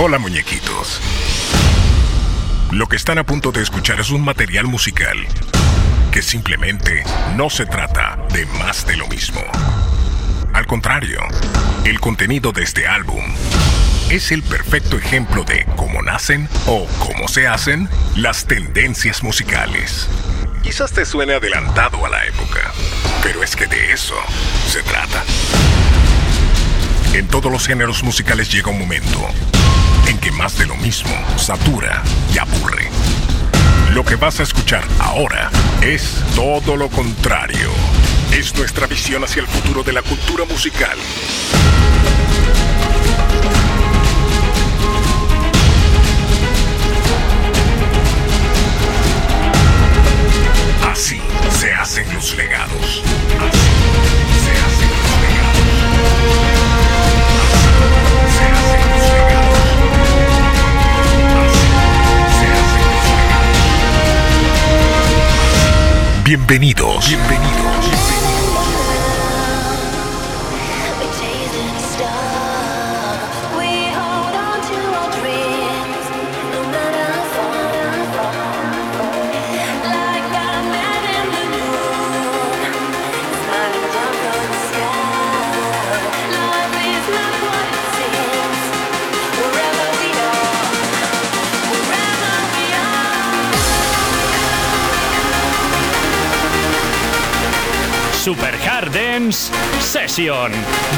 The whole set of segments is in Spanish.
Hola muñequitos. Lo que están a punto de escuchar es un material musical que simplemente no se trata de más de lo mismo. Al contrario, el contenido de este álbum es el perfecto ejemplo de cómo nacen o cómo se hacen las tendencias musicales. Quizás te suene adelantado a la época, pero es que de eso se trata. En todos los géneros musicales llega un momento en que más de lo mismo satura y aburre. Lo que vas a escuchar ahora es todo lo contrario. Es nuestra visión hacia el futuro de la cultura musical. Así se hacen los legados. Así Bienvenidos. Bienvenidos.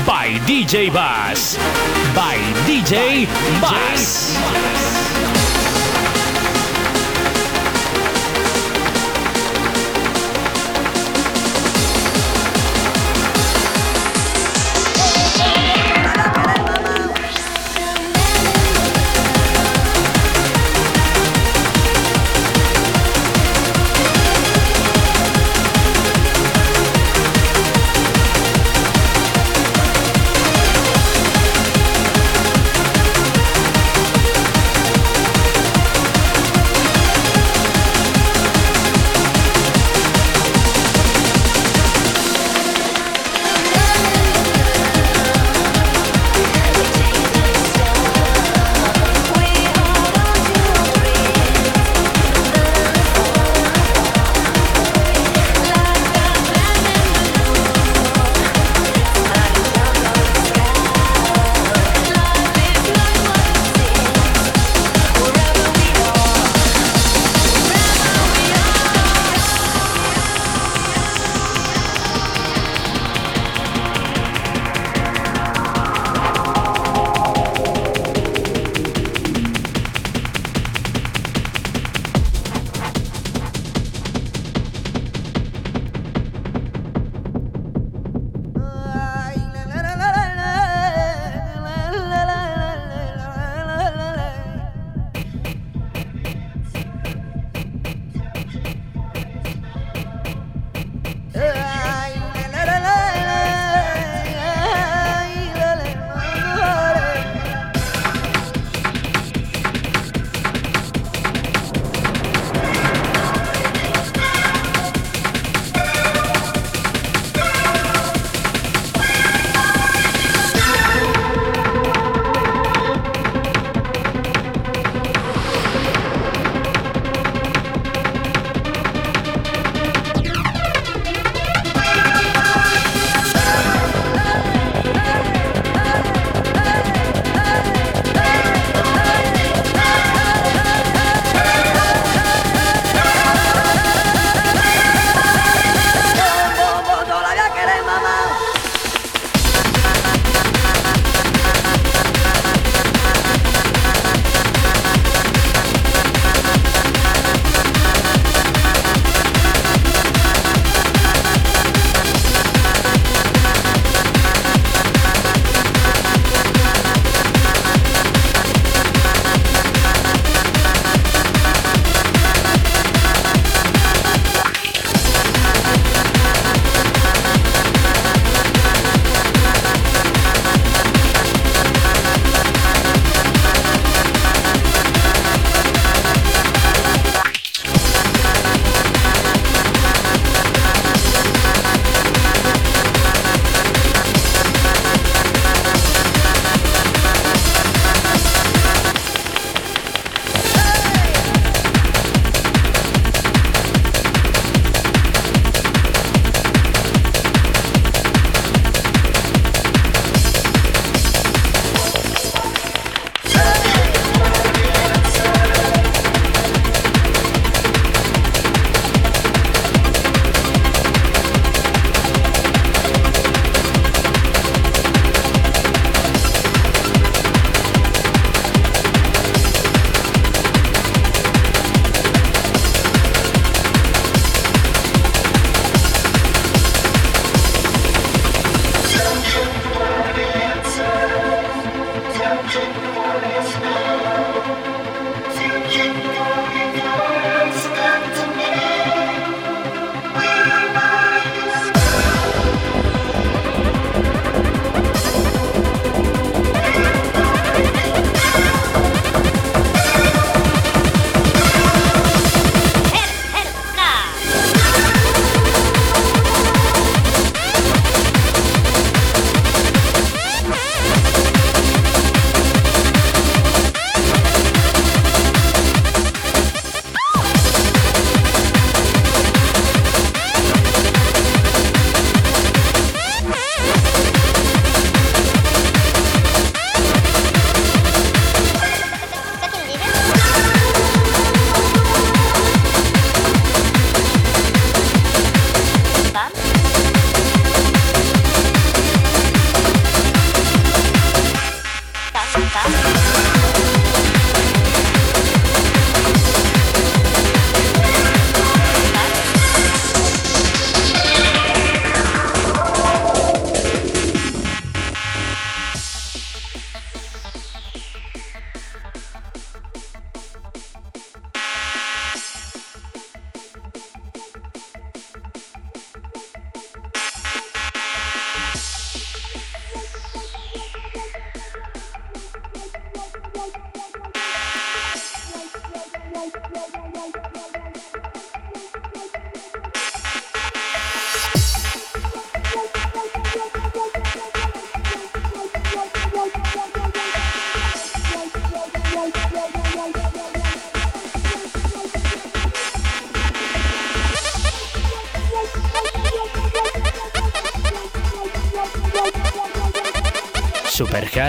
By DJ Bass. By DJ Bass.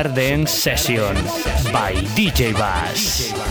Super Hard Dance Session by DJ Bass.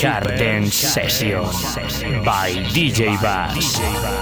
Garden Session by DJ Bass.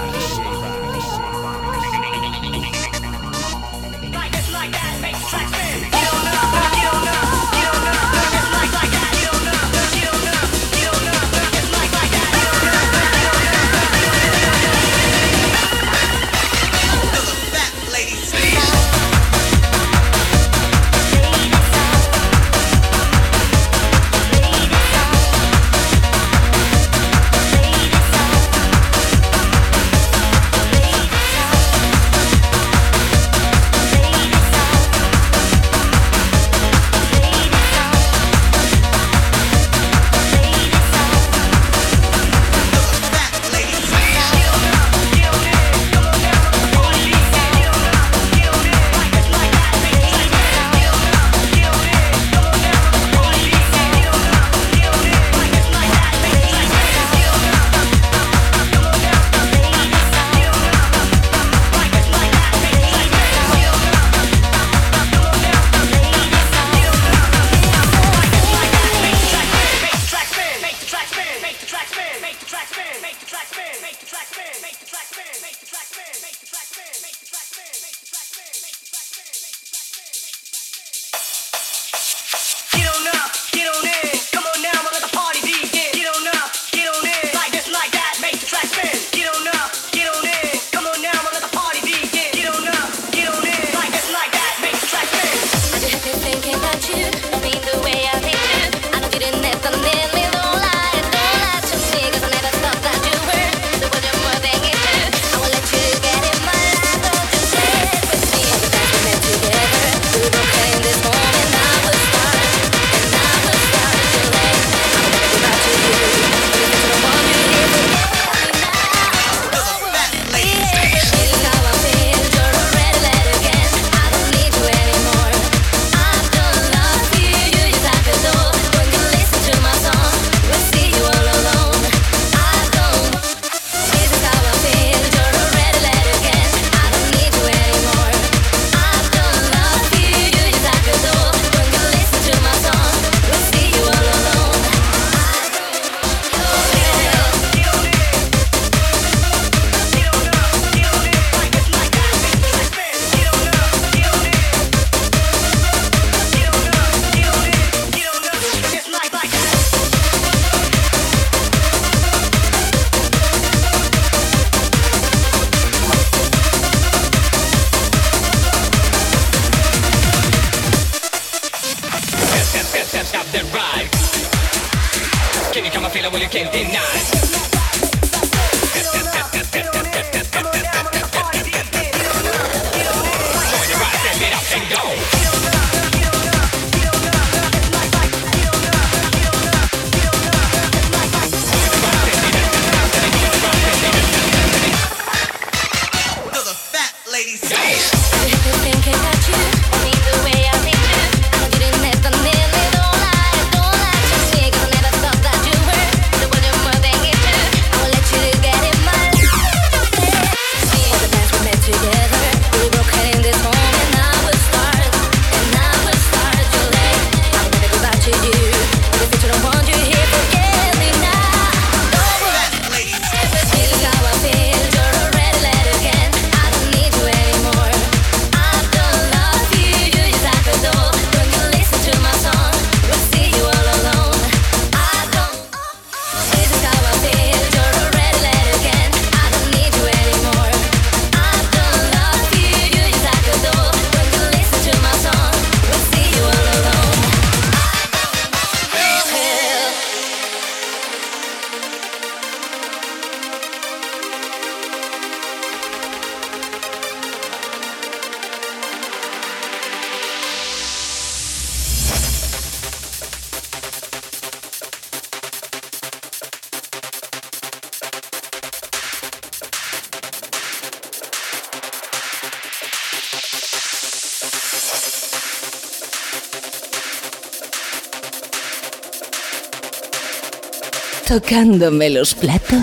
Tocándome los platos.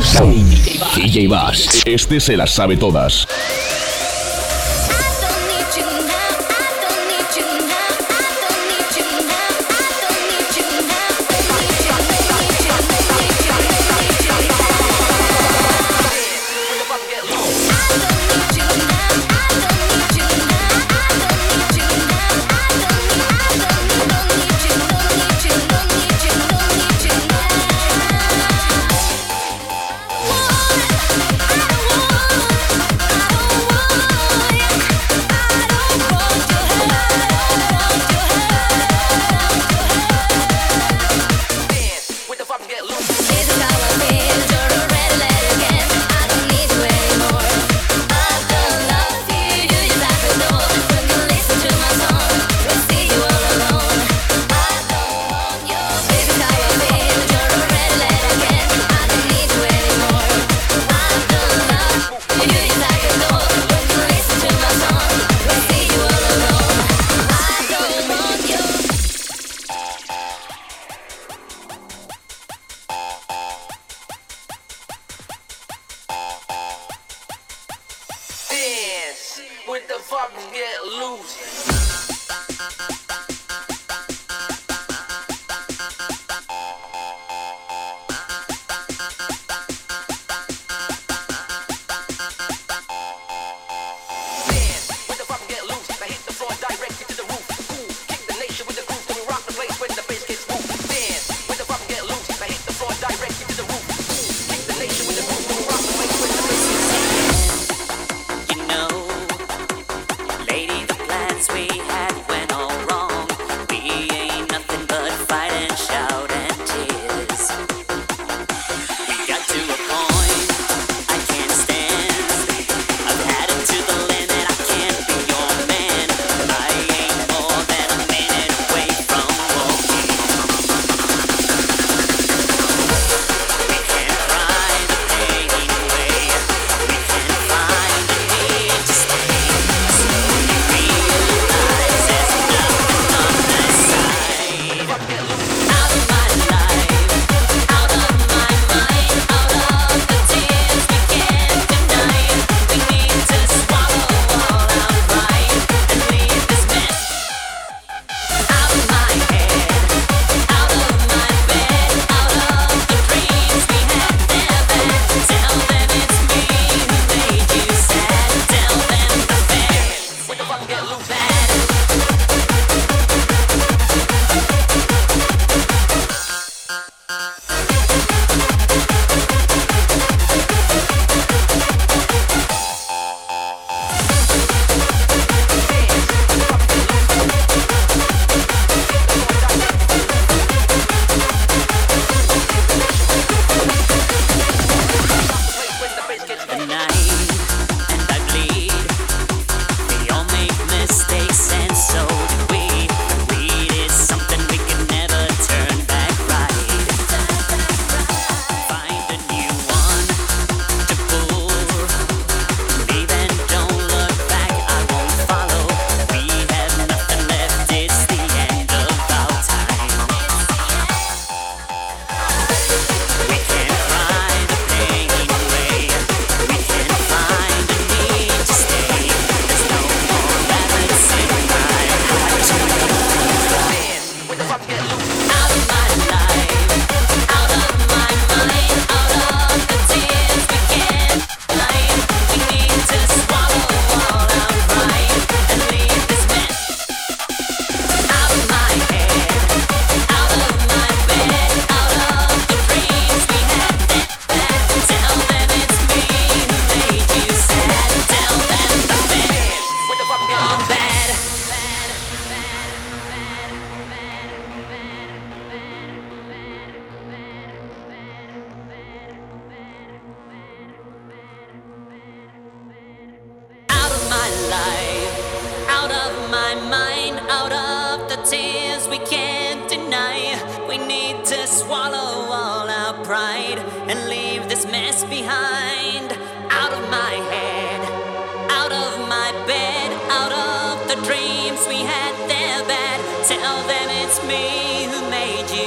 DJ Bass, este se las sabe todas.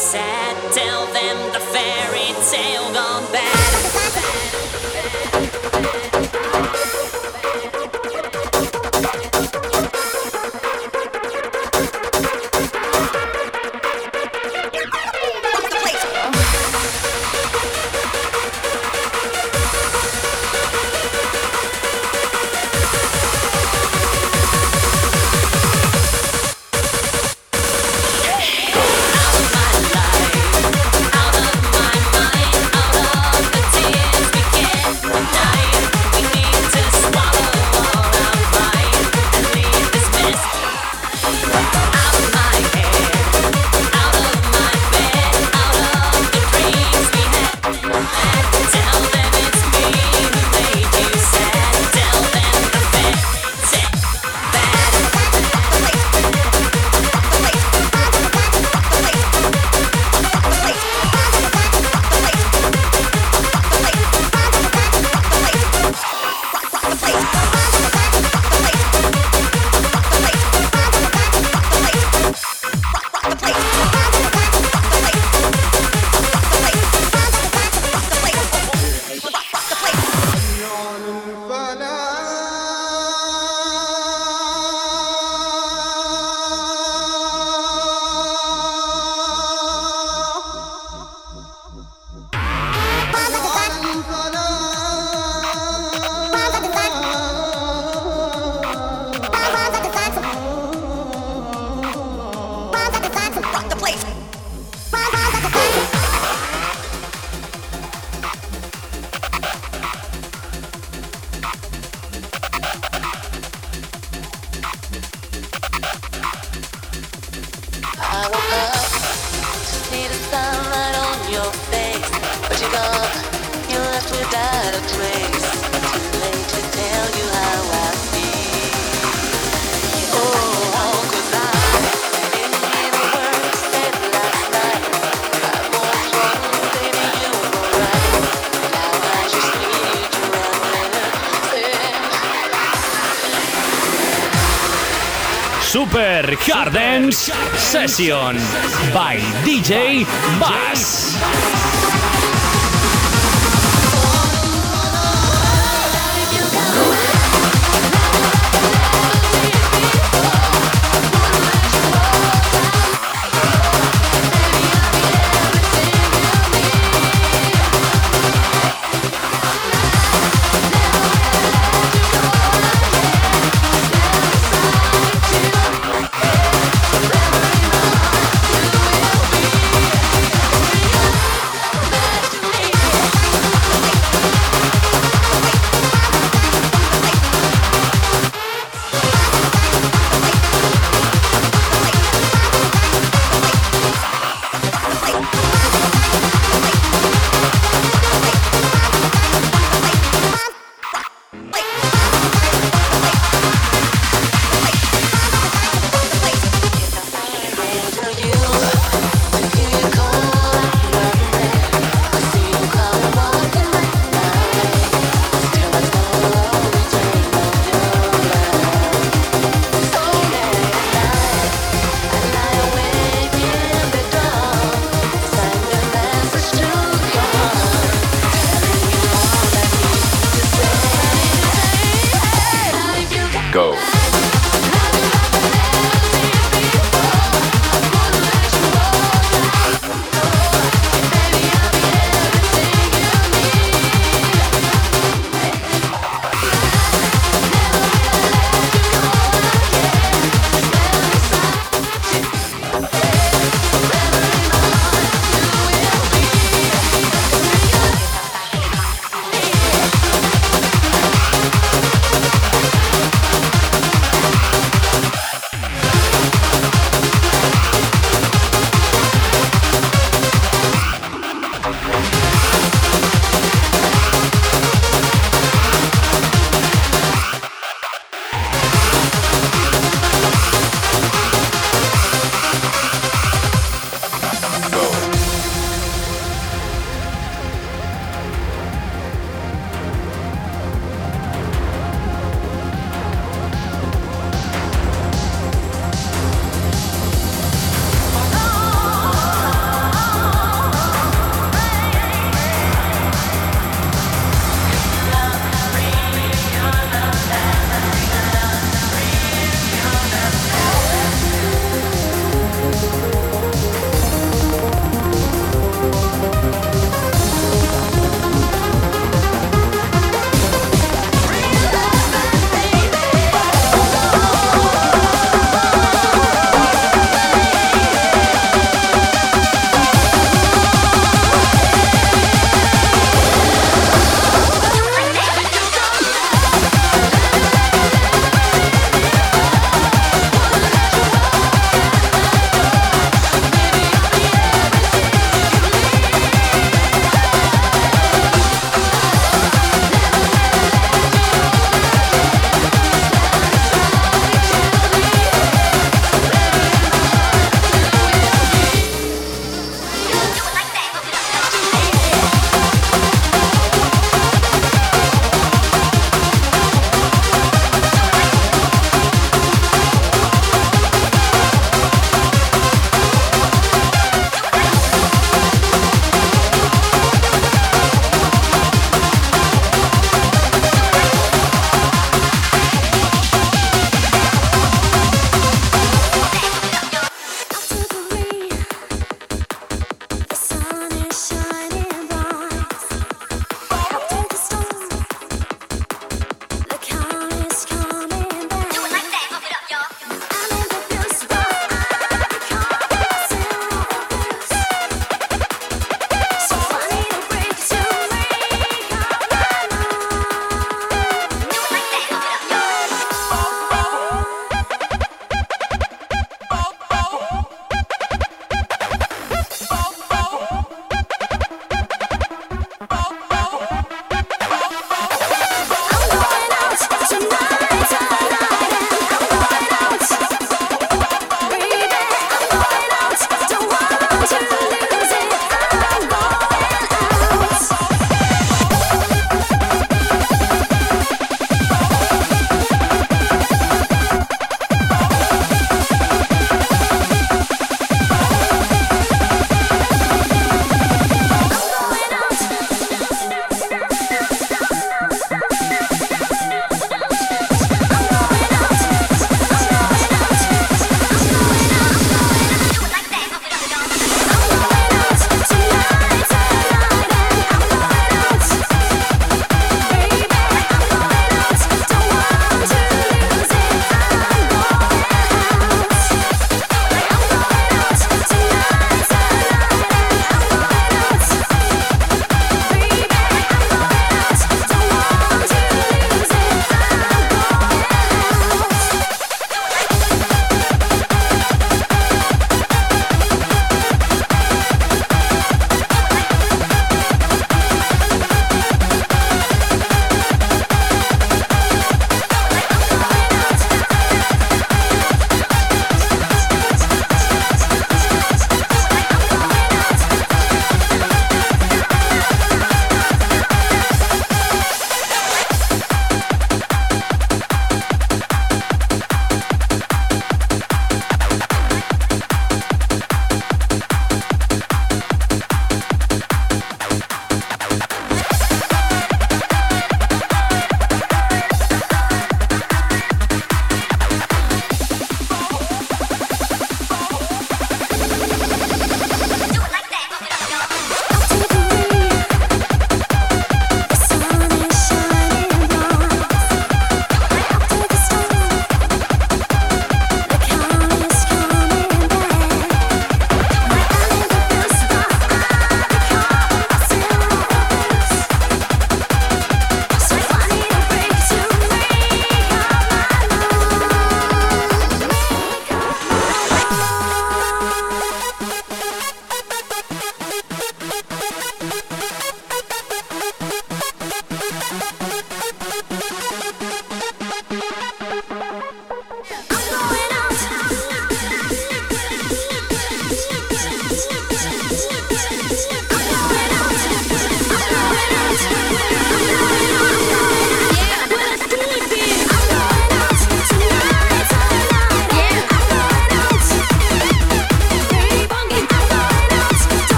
Sad. Tell them the fairy tale gone bad. Super Hardens Session by DJ Bass.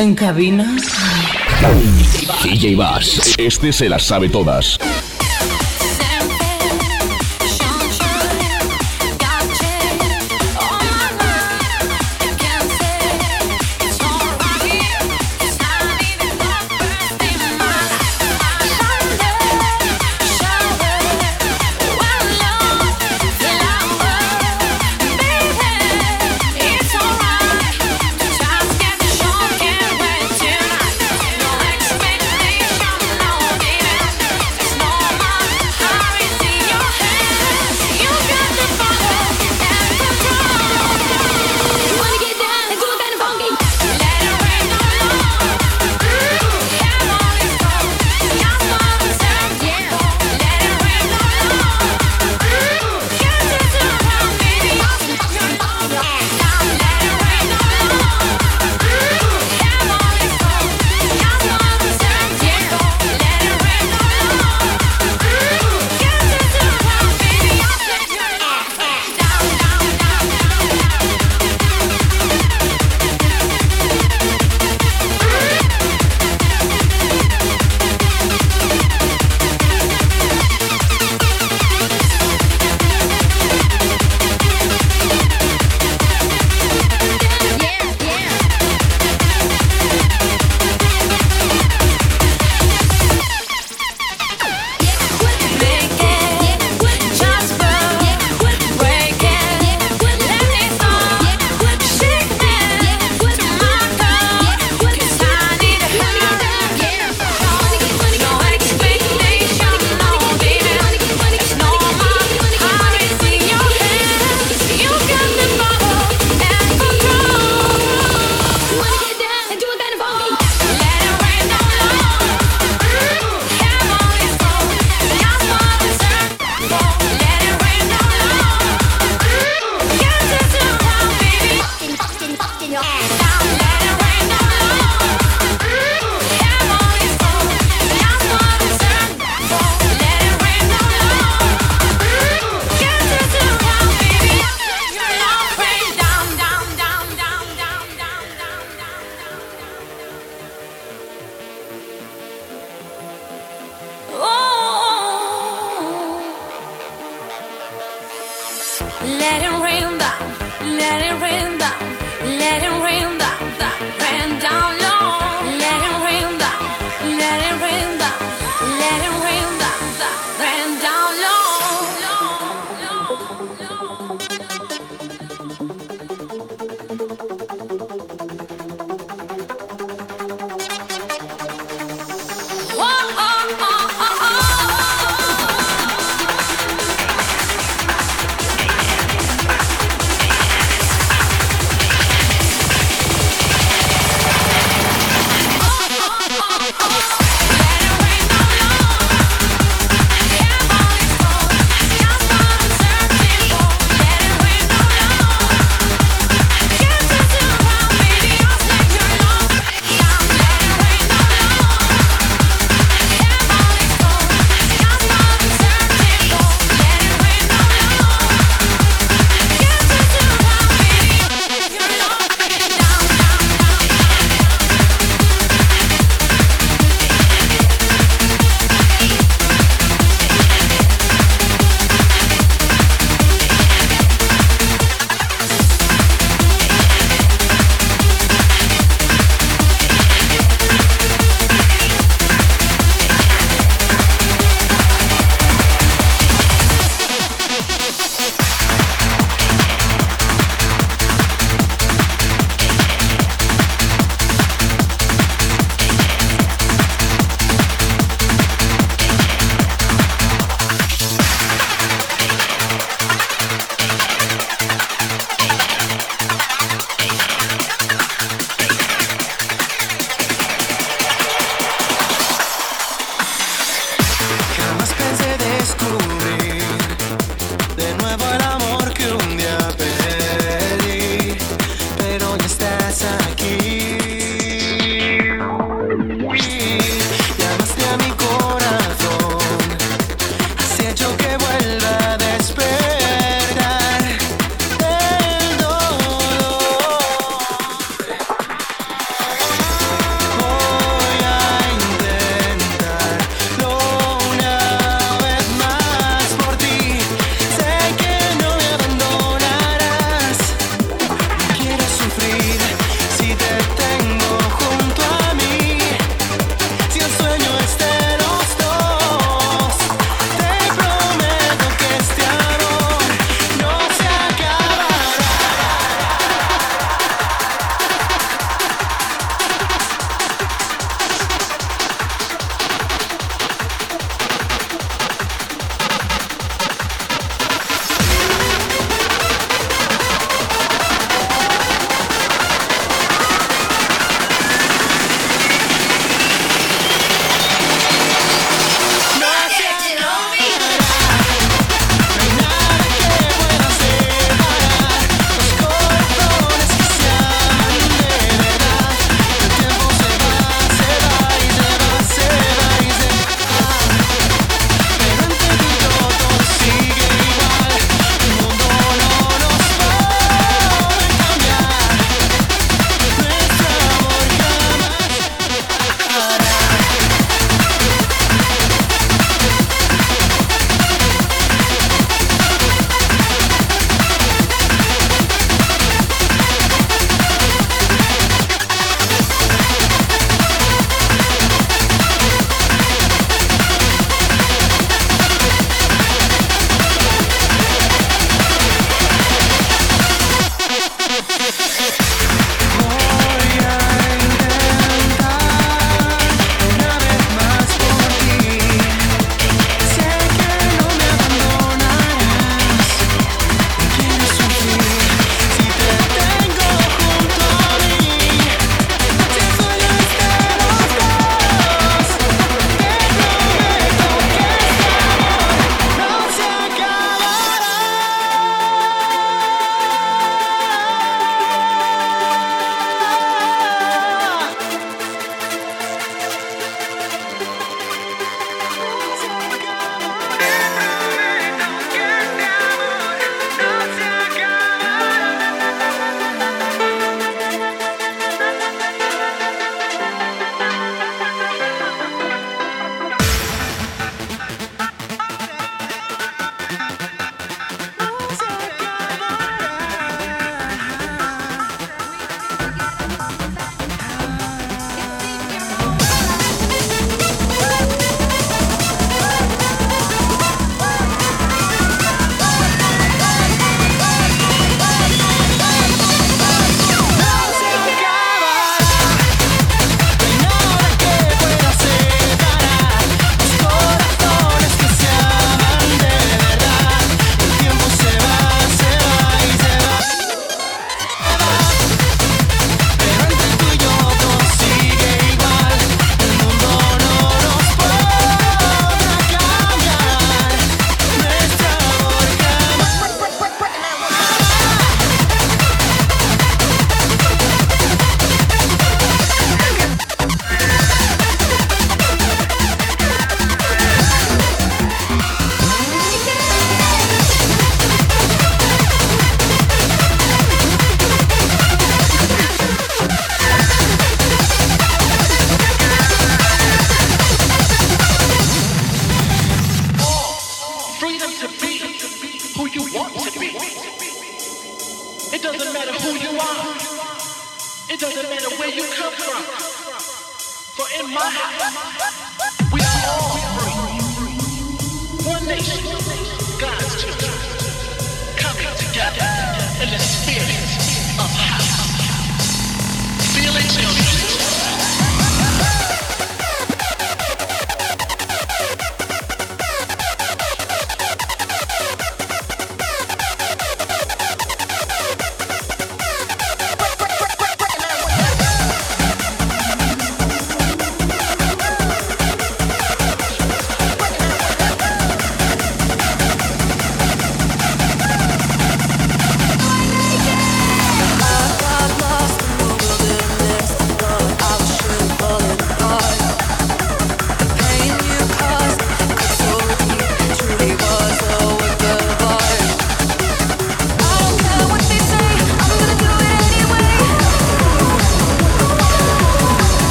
En cabina. DJ Bass. Este se las sabe todas.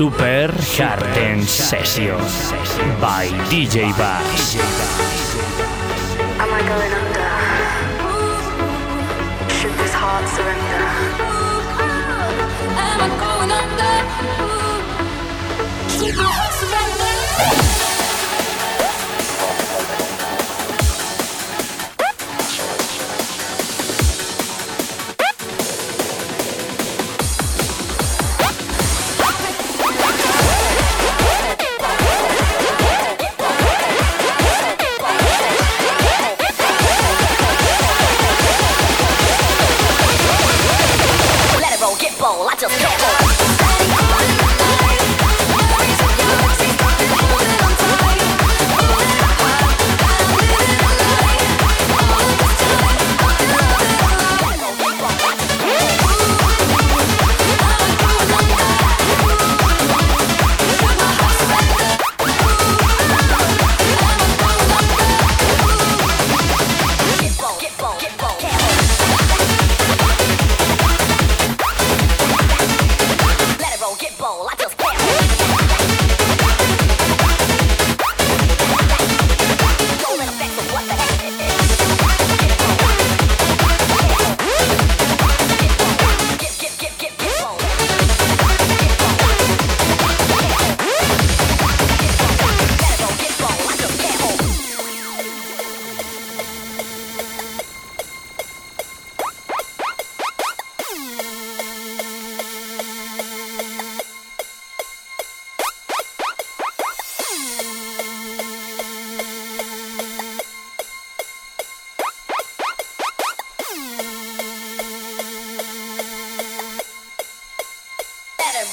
Super Garden Session by DJ Bass. Am I going under? Should this heart surrender? Am I going under?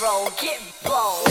Roll, get bold.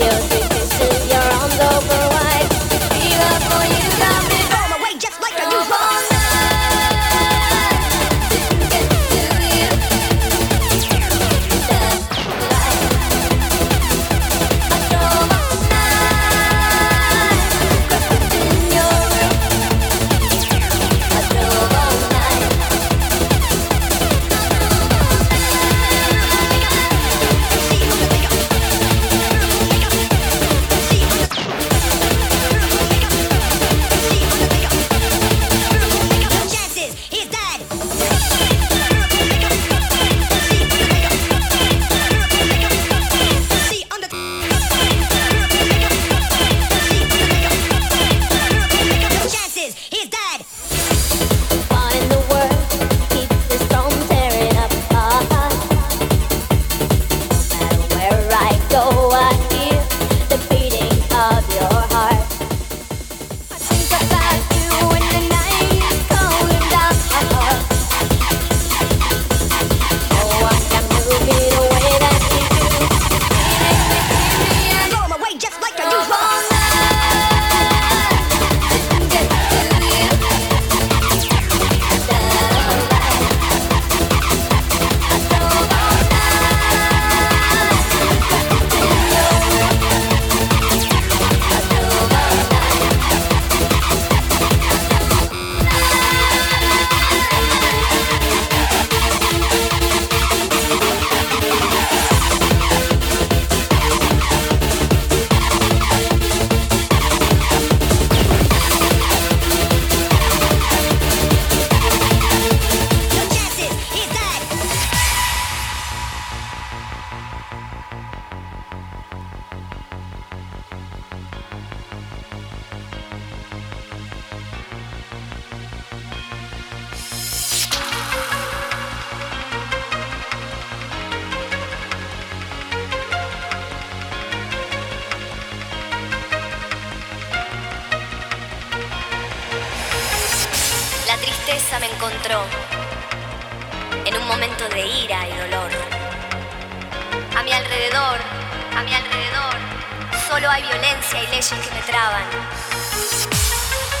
you, because you're on the road. Encontró en un momento de ira y dolor. A mi alrededor, a mi alrededor, solo hay violencia y leyes que me traban.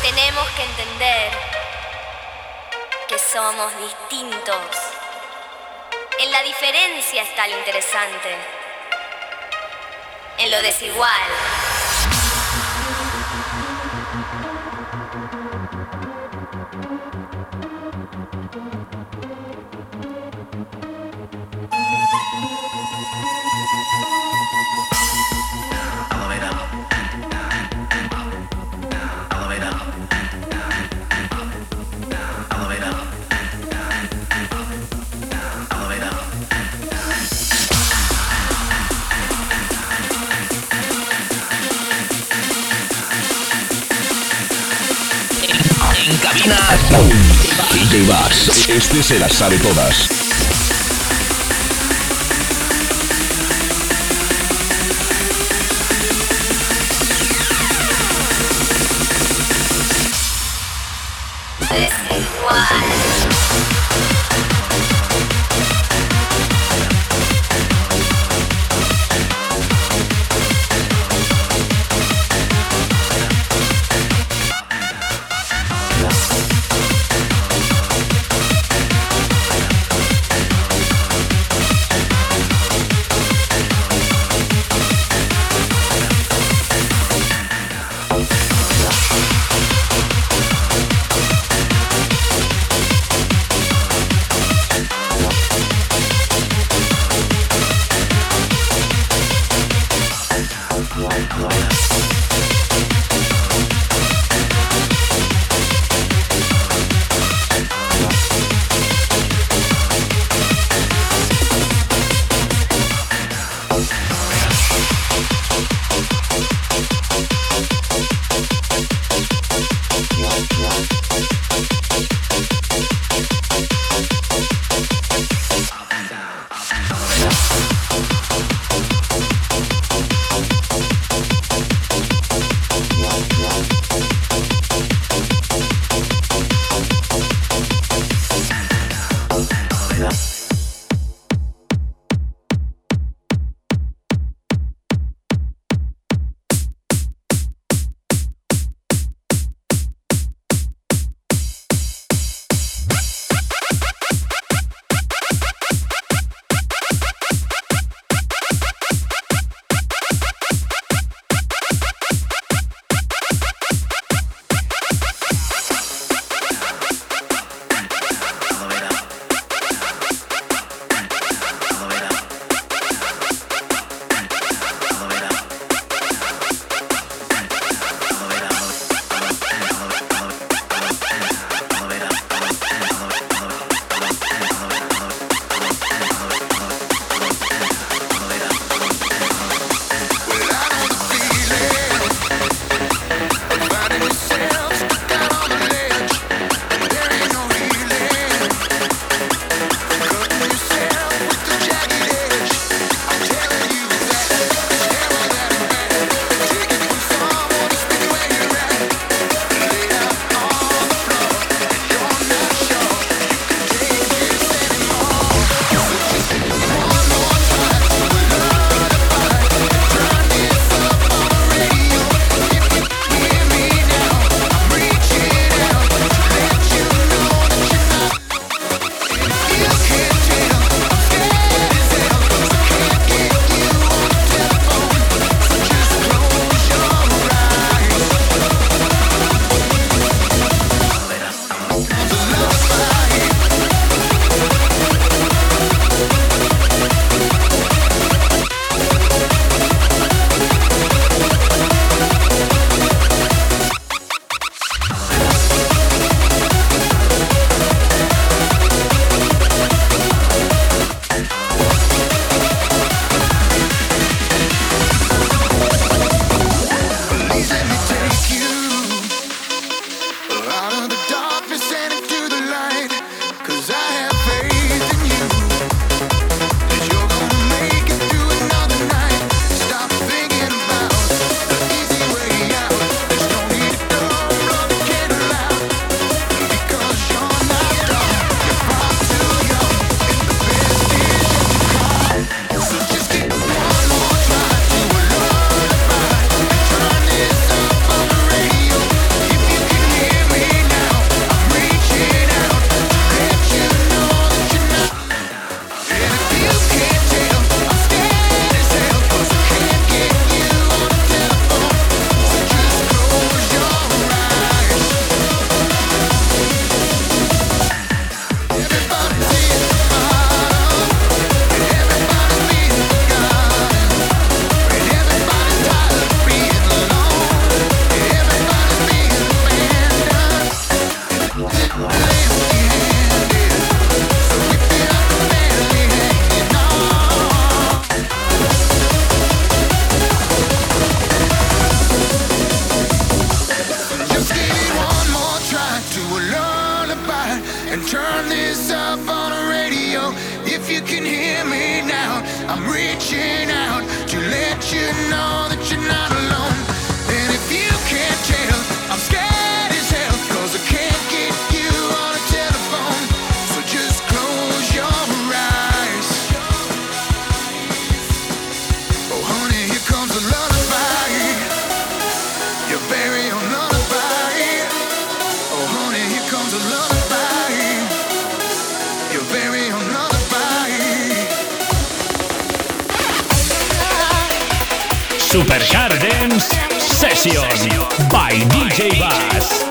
Tenemos que entender que somos distintos. En la diferencia está lo interesante. En lo desigual. Este se las sabe todas. hear me now. I'm reaching out to let you know that you're not alone. Session by DJ Bass.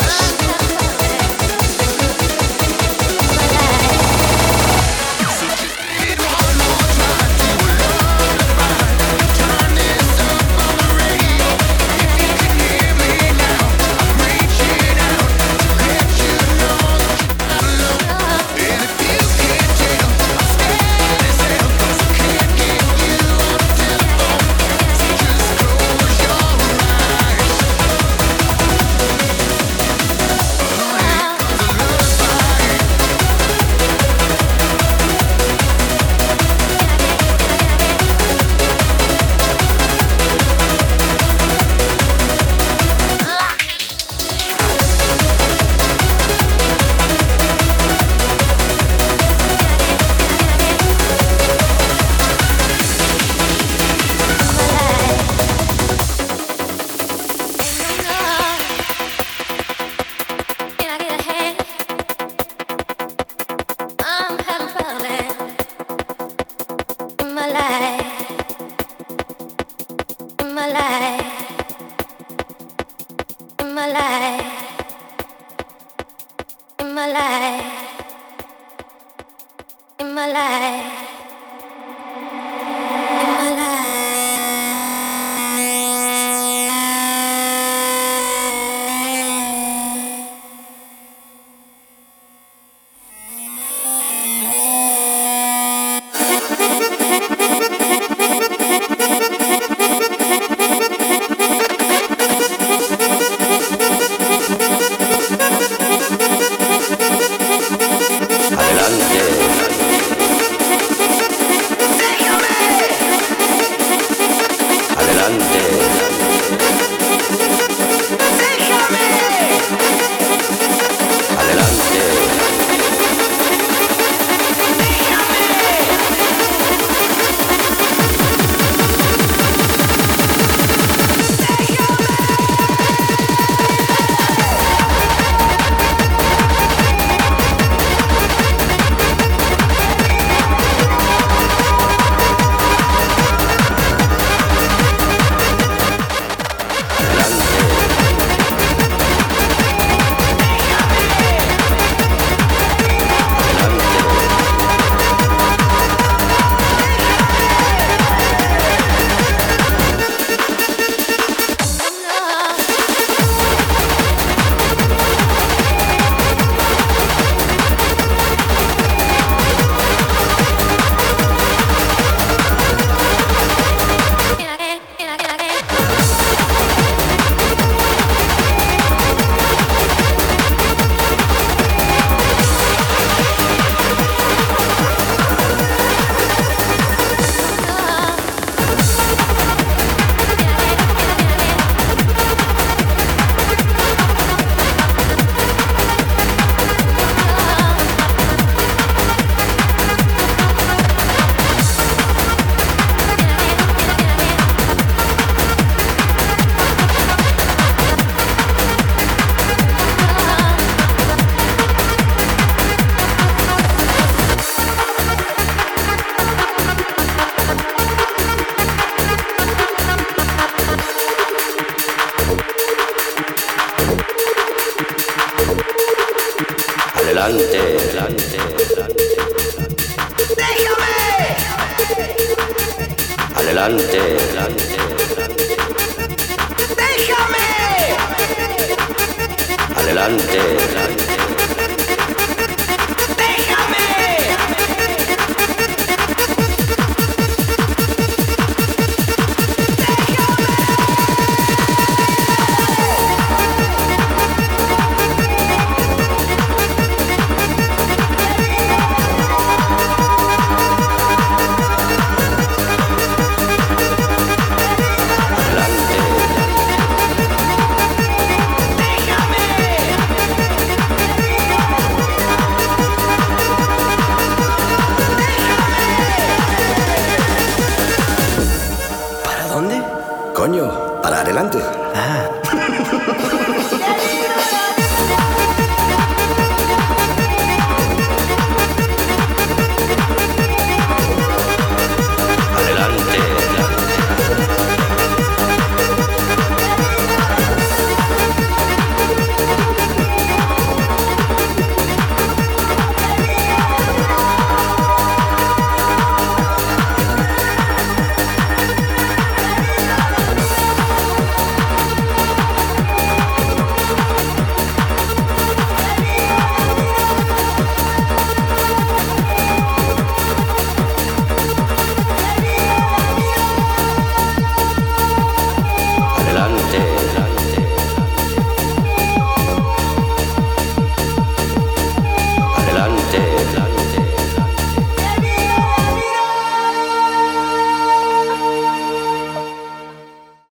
なんて